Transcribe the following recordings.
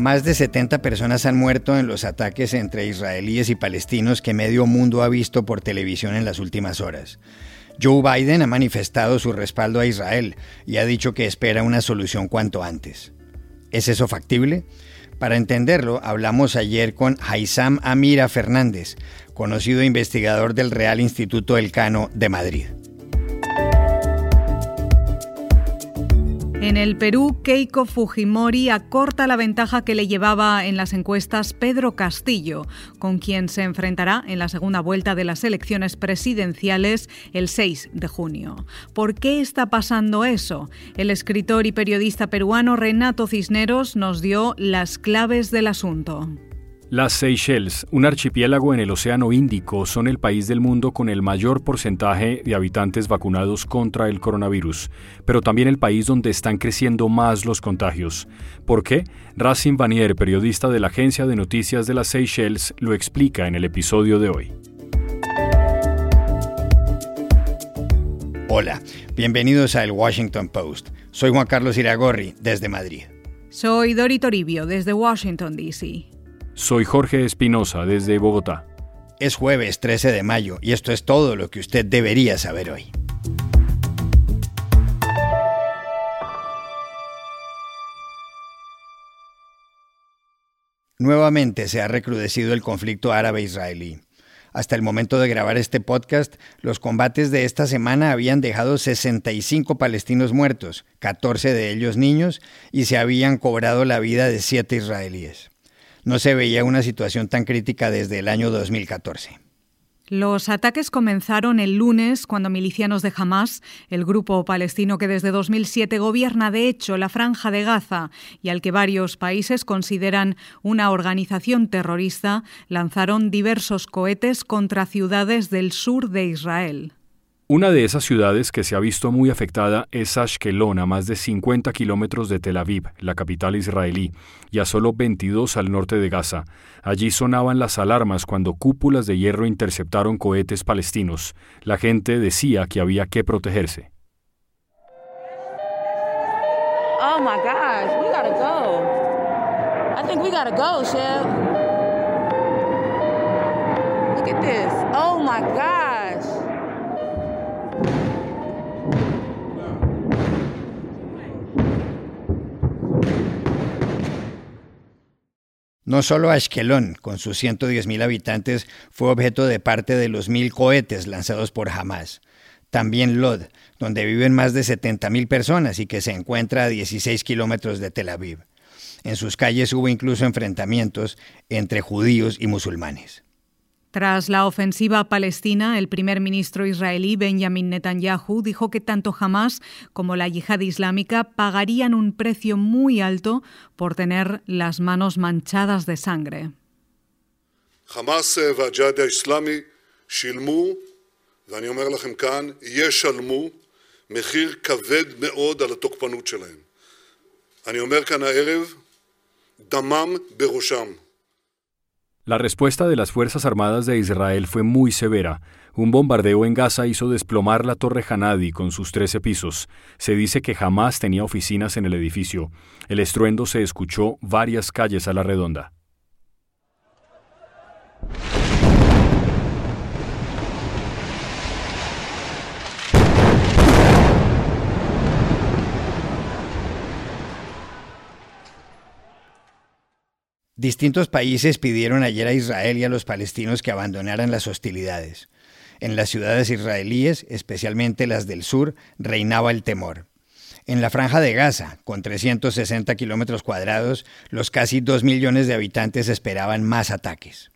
Más de 70 personas han muerto en los ataques entre israelíes y palestinos que medio mundo ha visto por televisión en las últimas horas. Joe Biden ha manifestado su respaldo a Israel y ha dicho que espera una solución cuanto antes. ¿Es eso factible? Para entenderlo, hablamos ayer con Haisam Amira Fernández, conocido investigador del Real Instituto Elcano de Madrid. En el Perú, Keiko Fujimori acorta la ventaja que le llevaba en las encuestas Pedro Castillo, con quien se enfrentará en la segunda vuelta de las elecciones presidenciales el 6 de junio. ¿Por qué está pasando eso? El escritor y periodista peruano Renato Cisneros nos dio las claves del asunto. Las Seychelles, un archipiélago en el Océano Índico, son el país del mundo con el mayor porcentaje de habitantes vacunados contra el coronavirus, pero también el país donde están creciendo más los contagios. ¿Por qué? Racing Vanier, periodista de la agencia de noticias de las Seychelles, lo explica en el episodio de hoy. Hola, bienvenidos a El Washington Post. Soy Juan Carlos Iragorri, desde Madrid. Soy Dori Toribio, desde Washington, D.C. Soy Jorge Espinosa desde Bogotá. Es jueves 13 de mayo y esto es todo lo que usted debería saber hoy. Nuevamente se ha recrudecido el conflicto árabe-israelí. Hasta el momento de grabar este podcast, los combates de esta semana habían dejado 65 palestinos muertos, 14 de ellos niños, y se habían cobrado la vida de 7 israelíes no se veía una situación tan crítica desde el año 2014. Los ataques comenzaron el lunes cuando milicianos de Hamas, el grupo palestino que desde 2007 gobierna de hecho la franja de Gaza y al que varios países consideran una organización terrorista, lanzaron diversos cohetes contra ciudades del sur de Israel. Una de esas ciudades que se ha visto muy afectada es Ashkelon, a más de 50 kilómetros de Tel Aviv, la capital israelí, y a solo 22 al norte de Gaza. Allí sonaban las alarmas cuando cúpulas de hierro interceptaron cohetes palestinos. La gente decía que había que protegerse. Oh my gosh, we gotta go. I think we gotta go, Chef. Look at this. Oh my gosh. No solo Ashkelon, con sus 110.000 habitantes, fue objeto de parte de los mil cohetes lanzados por Hamas. También Lod, donde viven más de 70.000 personas y que se encuentra a 16 kilómetros de Tel Aviv. En sus calles hubo incluso enfrentamientos entre judíos y musulmanes. Tras la ofensiva palestina, el primer ministro israelí Benjamin Netanyahu dijo que tanto Hamas como la yihad islámica pagarían un precio muy alto por tener las manos manchadas de sangre. Hamas La respuesta de las Fuerzas Armadas de Israel fue muy severa. Un bombardeo en Gaza hizo desplomar la Torre Hanadi con sus 13 pisos. Se dice que jamás tenía oficinas en el edificio. El estruendo se escuchó varias calles a la redonda. Distintos países pidieron ayer a Israel y a los palestinos que abandonaran las hostilidades. En las ciudades israelíes, especialmente las del sur, reinaba el temor. En la franja de Gaza, con 360 kilómetros cuadrados, los casi dos millones de habitantes esperaban más ataques.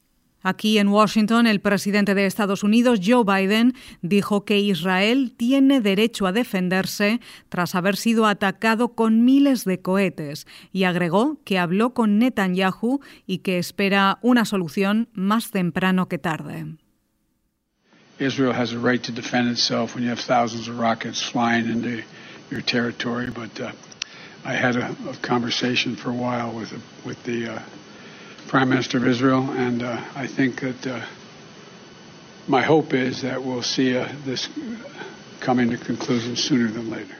Aquí en Washington, el presidente de Estados Unidos, Joe Biden, dijo que Israel tiene derecho a defenderse tras haber sido atacado con miles de cohetes y agregó que habló con Netanyahu y que espera una solución más temprano que tarde. Israel has a right to defend itself when you have thousands of rockets flying into your territory, but uh, I had a, conversation for a while with, with the uh, Prime Minister of Israel, and uh, I think that uh, my hope is that we'll see uh, this coming to conclusion sooner than later.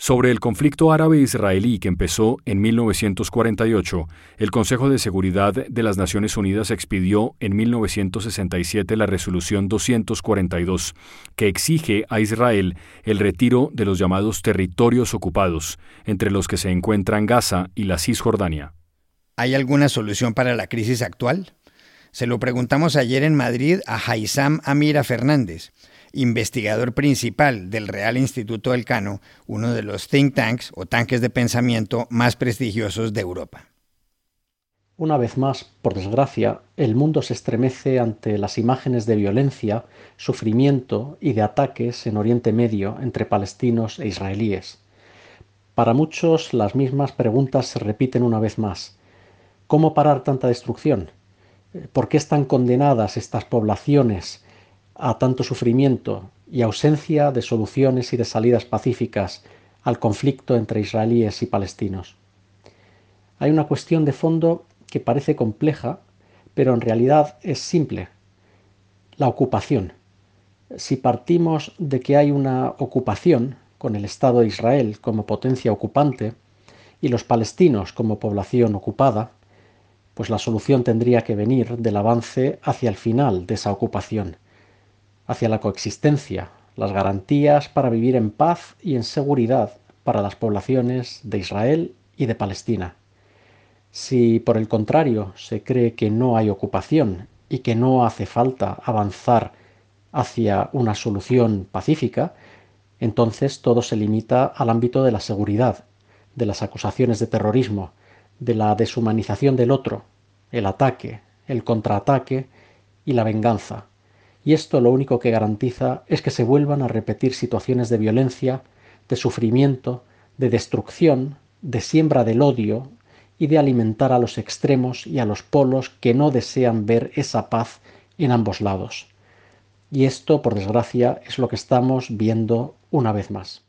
Sobre el conflicto árabe-israelí que empezó en 1948, el Consejo de Seguridad de las Naciones Unidas expidió en 1967 la Resolución 242, que exige a Israel el retiro de los llamados territorios ocupados, entre los que se encuentran Gaza y la Cisjordania. ¿Hay alguna solución para la crisis actual? Se lo preguntamos ayer en Madrid a Haizam Amira Fernández investigador principal del Real Instituto del Cano, uno de los think tanks o tanques de pensamiento más prestigiosos de Europa. Una vez más, por desgracia, el mundo se estremece ante las imágenes de violencia, sufrimiento y de ataques en Oriente Medio entre palestinos e israelíes. Para muchos las mismas preguntas se repiten una vez más. ¿Cómo parar tanta destrucción? ¿Por qué están condenadas estas poblaciones a tanto sufrimiento y ausencia de soluciones y de salidas pacíficas al conflicto entre israelíes y palestinos. Hay una cuestión de fondo que parece compleja, pero en realidad es simple. La ocupación. Si partimos de que hay una ocupación con el Estado de Israel como potencia ocupante y los palestinos como población ocupada, pues la solución tendría que venir del avance hacia el final de esa ocupación, hacia la coexistencia, las garantías para vivir en paz y en seguridad para las poblaciones de Israel y de Palestina. Si por el contrario se cree que no hay ocupación y que no hace falta avanzar hacia una solución pacífica, entonces todo se limita al ámbito de la seguridad, de las acusaciones de terrorismo, de la deshumanización del otro, el ataque, el contraataque y la venganza, y esto lo único que garantiza es que se vuelvan a repetir situaciones de violencia, de sufrimiento, de destrucción, de siembra del odio y de alimentar a los extremos y a los polos que no desean ver esa paz en ambos lados. Y esto, por desgracia, es lo que estamos viendo una vez más.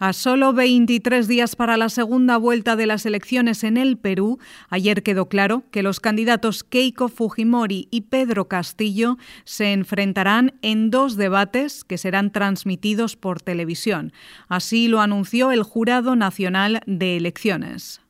A solo 23 días para la segunda vuelta de las elecciones en el Perú, ayer quedó claro que los candidatos Keiko Fujimori y Pedro Castillo se enfrentarán en dos debates que serán transmitidos por televisión. Así lo anunció el Jurado Nacional de Elecciones.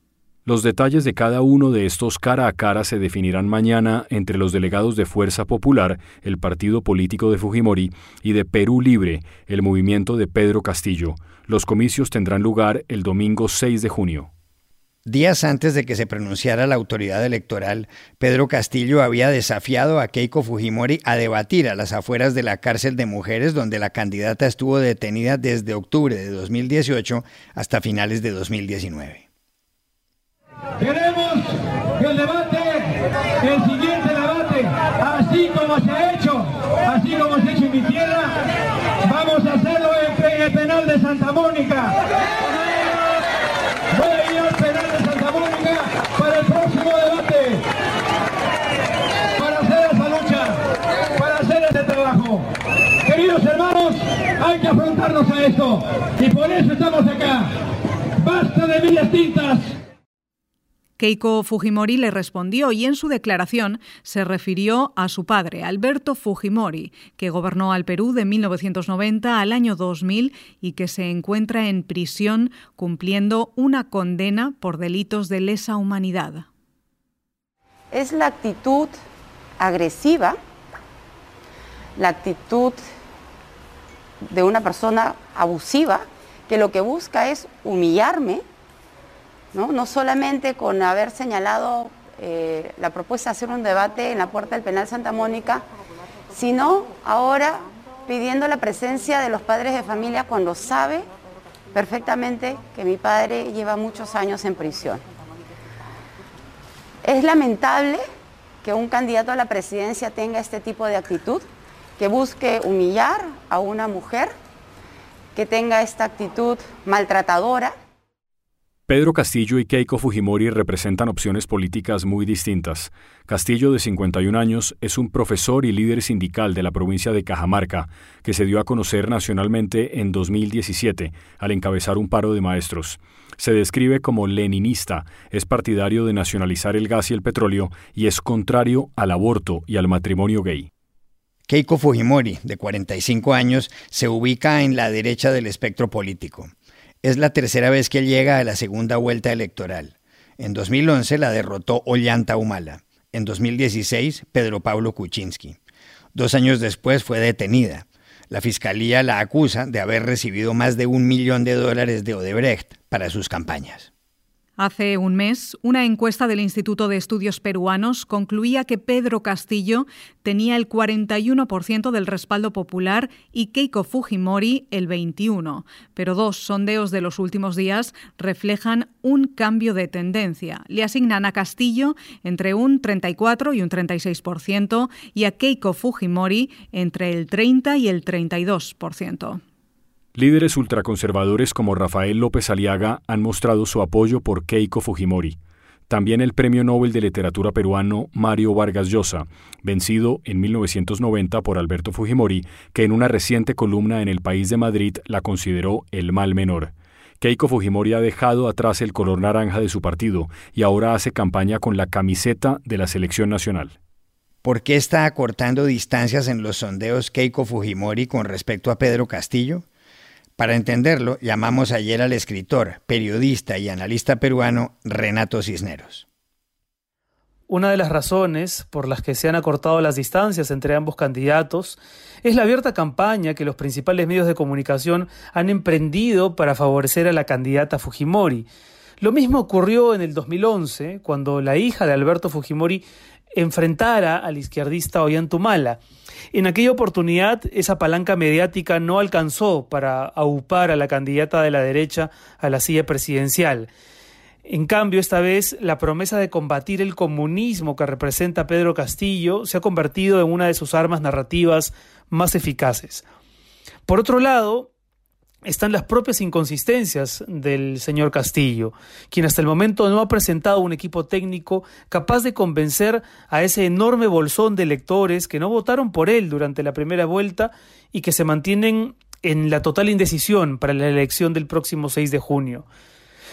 Los detalles de cada uno de estos cara a cara se definirán mañana entre los delegados de Fuerza Popular, el partido político de Fujimori, y de Perú Libre, el movimiento de Pedro Castillo. Los comicios tendrán lugar el domingo 6 de junio. Días antes de que se pronunciara la autoridad electoral, Pedro Castillo había desafiado a Keiko Fujimori a debatir a las afueras de la cárcel de mujeres donde la candidata estuvo detenida desde octubre de 2018 hasta finales de 2019. Queremos que el debate, el siguiente debate, así como se ha hecho, así como se ha hecho en mi tierra, vamos a hacerlo en el penal de Santa Mónica. Voy a ir al penal de Santa Mónica para el próximo debate, para hacer esa lucha, para hacer este trabajo. Queridos hermanos, hay que afrontarnos a esto y por eso estamos acá. Basta de vidas tintas. Keiko Fujimori le respondió y en su declaración se refirió a su padre, Alberto Fujimori, que gobernó al Perú de 1990 al año 2000 y que se encuentra en prisión cumpliendo una condena por delitos de lesa humanidad. Es la actitud agresiva, la actitud de una persona abusiva que lo que busca es humillarme, ¿no? solamente con haber señalado eh, la propuesta de hacer un debate en la puerta del penal Santa Mónica, sino ahora pidiendo la presencia de los padres de familia cuando sabe perfectamente que mi padre lleva muchos años en prisión. Es lamentable que un candidato a la presidencia tenga este tipo de actitud, que busque humillar a una mujer, que tenga esta actitud maltratadora. Pedro Castillo y Keiko Fujimori representan opciones políticas muy distintas. Castillo, de 51 años, es un profesor y líder sindical de la provincia de Cajamarca, que se dio a conocer nacionalmente en 2017 al encabezar un paro de maestros. Se describe como leninista, es partidario de nacionalizar el gas y el petróleo y es contrario al aborto y al matrimonio gay. Keiko Fujimori, de 45 años, se ubica en la derecha del espectro político. Es la tercera vez que llega a la segunda vuelta electoral. En 2011 la derrotó Ollanta Humala. En 2016, Pedro Pablo Kuczynski. Dos años después fue detenida. La fiscalía la acusa de haber recibido más de un millón de dólares de Odebrecht para sus campañas. Hace un mes, una encuesta del Instituto de Estudios Peruanos concluía que Pedro Castillo tenía el 41% del respaldo popular y Keiko Fujimori el 21%, pero dos sondeos de los últimos días reflejan un cambio de tendencia. Le asignan a Castillo entre un 34 y un 36% y a Keiko Fujimori entre el 30 y el 32%. Líderes ultraconservadores como Rafael López Aliaga han mostrado su apoyo por Keiko Fujimori. También el Premio Nobel de Literatura peruano Mario Vargas Llosa, vencido en 1990 por Alberto Fujimori, que en una reciente columna en El País de Madrid la consideró el mal menor. Keiko Fujimori ha dejado atrás el color naranja de su partido y ahora hace campaña con la camiseta de la selección nacional. ¿Por qué está acortando distancias en los sondeos Keiko Fujimori con respecto a Pedro Castillo? Para entenderlo, llamamos ayer al escritor, periodista y analista peruano Renato Cisneros. Una de las razones por las que se han acortado las distancias entre ambos candidatos es la abierta campaña que los principales medios de comunicación han emprendido para favorecer a la candidata Fujimori. Lo mismo ocurrió en el 2011, cuando la hija de Alberto Fujimori enfrentara al izquierdista Ollantumala. En aquella oportunidad, esa palanca mediática no alcanzó para aupar a la candidata de la derecha a la silla presidencial. En cambio, esta vez, la promesa de combatir el comunismo que representa Pedro Castillo se ha convertido en una de sus armas narrativas más eficaces. Por otro lado, están las propias inconsistencias del señor Castillo, quien hasta el momento no ha presentado un equipo técnico capaz de convencer a ese enorme bolsón de electores que no votaron por él durante la primera vuelta y que se mantienen en la total indecisión para la elección del próximo 6 de junio.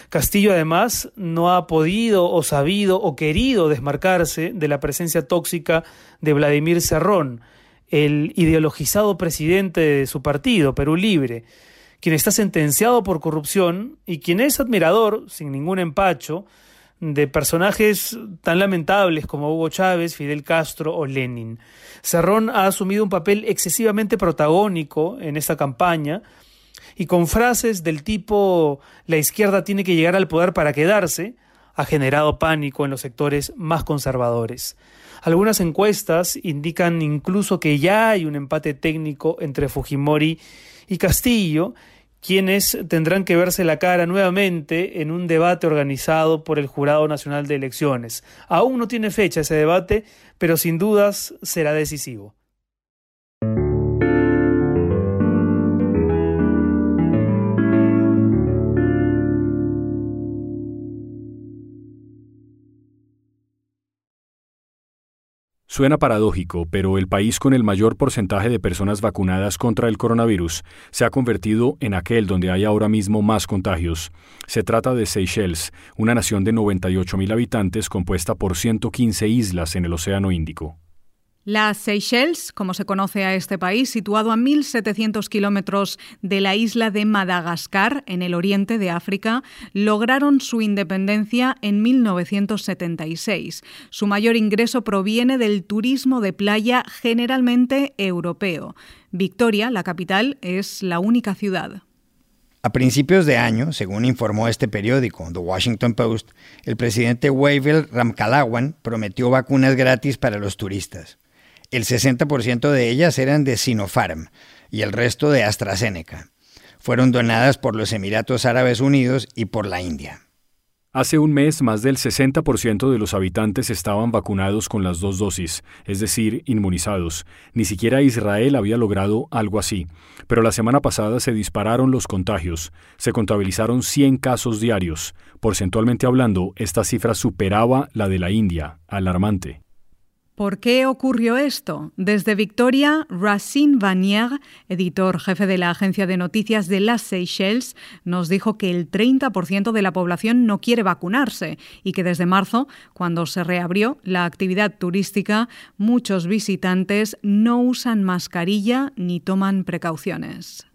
Castillo además no ha podido o sabido o querido desmarcarse de la presencia tóxica de Vladimir Serrón, el ideologizado presidente de su partido, Perú Libre, quien está sentenciado por corrupción y quien es admirador, sin ningún empacho, de personajes tan lamentables como Hugo Chávez, Fidel Castro o Lenin. Cerrón ha asumido un papel excesivamente protagónico en esta campaña y con frases del tipo la izquierda tiene que llegar al poder para quedarse, ha generado pánico en los sectores más conservadores. Algunas encuestas indican incluso que ya hay un empate técnico entre Fujimori y Castillo, quienes tendrán que verse la cara nuevamente en un debate organizado por el Jurado Nacional de Elecciones. Aún no tiene fecha ese debate, pero sin dudas será decisivo. Suena paradójico, pero el país con el mayor porcentaje de personas vacunadas contra el coronavirus se ha convertido en aquel donde hay ahora mismo más contagios. Se trata de Seychelles, una nación de 98.000 habitantes compuesta por 115 islas en el Océano Índico. Las Seychelles, como se conoce a este país, situado a 1.700 kilómetros de la isla de Madagascar, en el oriente de África, lograron su independencia en 1976. Su mayor ingreso proviene del turismo de playa generalmente europeo. Victoria, la capital, es la única ciudad. A principios de año, según informó este periódico, The Washington Post, el presidente Wavell Ramkalawan prometió vacunas gratis para los turistas. El 60% de ellas eran de Sinopharm y el resto de AstraZeneca. Fueron donadas por los Emiratos Árabes Unidos y por la India. Hace un mes, más del 60% de los habitantes estaban vacunados con las dos dosis, es decir, inmunizados. Ni siquiera Israel había logrado algo así. Pero la semana pasada se dispararon los contagios. Se contabilizaron 100 casos diarios. Porcentualmente hablando, esta cifra superaba la de la India. Alarmante. ¿Por qué ocurrió esto? Desde Victoria, Racine Vanier, editor jefe de la agencia de noticias de las Seychelles, nos dijo que el 30% de la población no quiere vacunarse y que desde marzo, cuando se reabrió la actividad turística, muchos visitantes no usan mascarilla ni toman precauciones.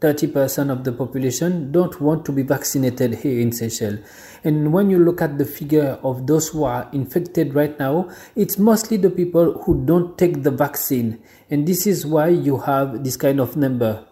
30% of the population don't want to be vaccinated here in Seychelles. And when you look at the figure of those who are infected right now, it's mostly the people who don't take the vaccine. And this is why you have this kind of number.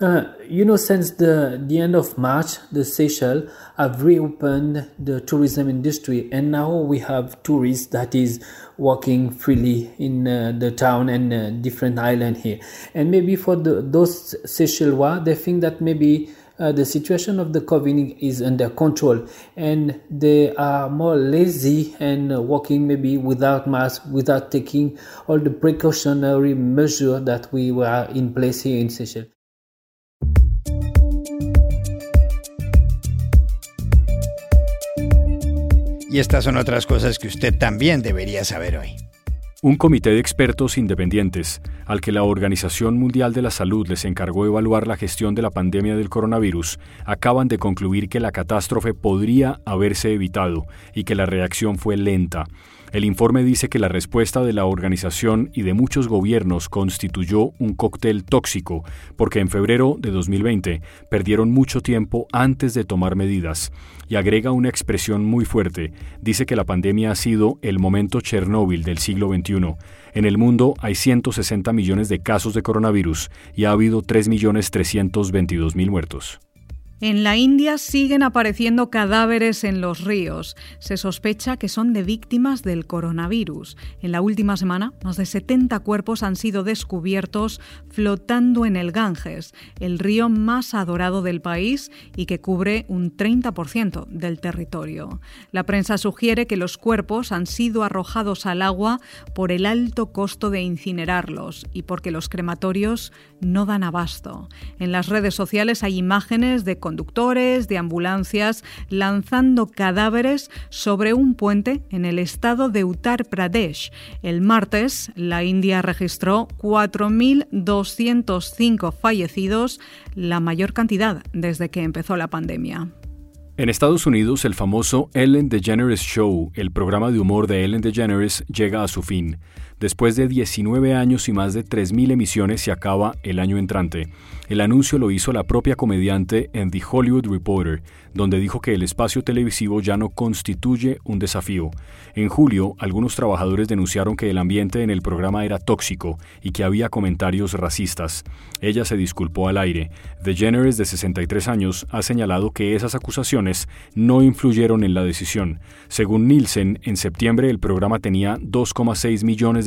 Uh, you know, since the, the end of March, the Seychelles have reopened the tourism industry, and now we have tourists that is walking freely in uh, the town and uh, different island here. And maybe for the, those Seychellois, they think that maybe uh, the situation of the COVID is under control and they are more lazy and walking maybe without mask, without taking all the precautionary measure that we were in place here in Seychelles. Y estas son otras cosas que usted también debería saber hoy. Un comité de expertos independientes, al que la Organización Mundial de la Salud les encargó evaluar la gestión de la pandemia del coronavirus, acaban de concluir que la catástrofe podría haberse evitado y que la reacción fue lenta. El informe dice que la respuesta de la organización y de muchos gobiernos constituyó un cóctel tóxico, porque en febrero de 2020 perdieron mucho tiempo antes de tomar medidas, y agrega una expresión muy fuerte. Dice que la pandemia ha sido el momento Chernóbil del siglo XXI. En el mundo hay 160 millones de casos de coronavirus y ha habido 3.322.000 muertos. En la India siguen apareciendo cadáveres en los ríos. Se sospecha que son de víctimas del coronavirus. En la última semana, más de 70 cuerpos han sido descubiertos flotando en el Ganges, el río más adorado del país y que cubre un 30% del territorio. La prensa sugiere que los cuerpos han sido arrojados al agua por el alto costo de incinerarlos y porque los crematorios no dan abasto. En las redes sociales hay imágenes de conductores de ambulancias lanzando cadáveres sobre un puente en el estado de Uttar Pradesh. El martes, la India registró 4.205 fallecidos, la mayor cantidad desde que empezó la pandemia. En Estados Unidos, el famoso Ellen DeGeneres Show, el programa de humor de Ellen DeGeneres, llega a su fin. Después de 19 años y más de 3.000 emisiones se acaba el año entrante. El anuncio lo hizo la propia comediante en The Hollywood Reporter, donde dijo que el espacio televisivo ya no constituye un desafío. En julio, algunos trabajadores denunciaron que el ambiente en el programa era tóxico y que había comentarios racistas. Ella se disculpó al aire. The Generous, de 63 años, ha señalado que esas acusaciones no influyeron en la decisión. Según Nielsen, en septiembre el programa tenía 2,6 millones